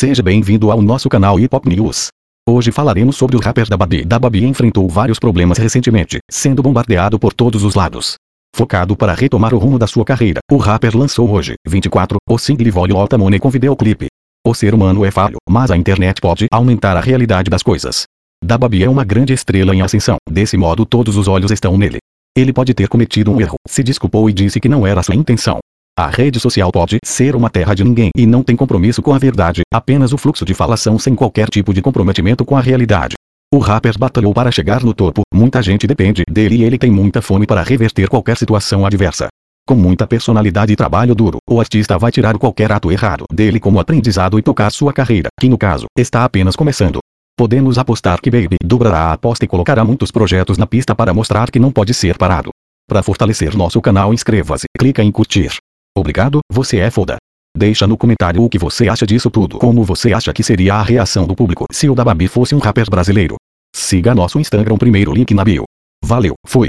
Seja bem-vindo ao nosso canal Hip Hop News. Hoje falaremos sobre o rapper Dababi. Dababi enfrentou vários problemas recentemente, sendo bombardeado por todos os lados. Focado para retomar o rumo da sua carreira, o rapper lançou hoje, 24, o single Volume Alta Money com videoclipe. O ser humano é falho, mas a internet pode aumentar a realidade das coisas. Dababi é uma grande estrela em ascensão, desse modo todos os olhos estão nele. Ele pode ter cometido um erro, se desculpou e disse que não era sua intenção. A rede social pode ser uma terra de ninguém e não tem compromisso com a verdade, apenas o fluxo de falação sem qualquer tipo de comprometimento com a realidade. O rapper batalhou para chegar no topo, muita gente depende dele e ele tem muita fome para reverter qualquer situação adversa. Com muita personalidade e trabalho duro, o artista vai tirar qualquer ato errado dele como aprendizado e tocar sua carreira, que no caso, está apenas começando. Podemos apostar que Baby dobrará a aposta e colocará muitos projetos na pista para mostrar que não pode ser parado. Para fortalecer nosso canal inscreva-se, clica em curtir. Obrigado, você é foda. Deixa no comentário o que você acha disso tudo. Como você acha que seria a reação do público se o Dababi fosse um rapper brasileiro. Siga nosso Instagram primeiro link na bio. Valeu, fui.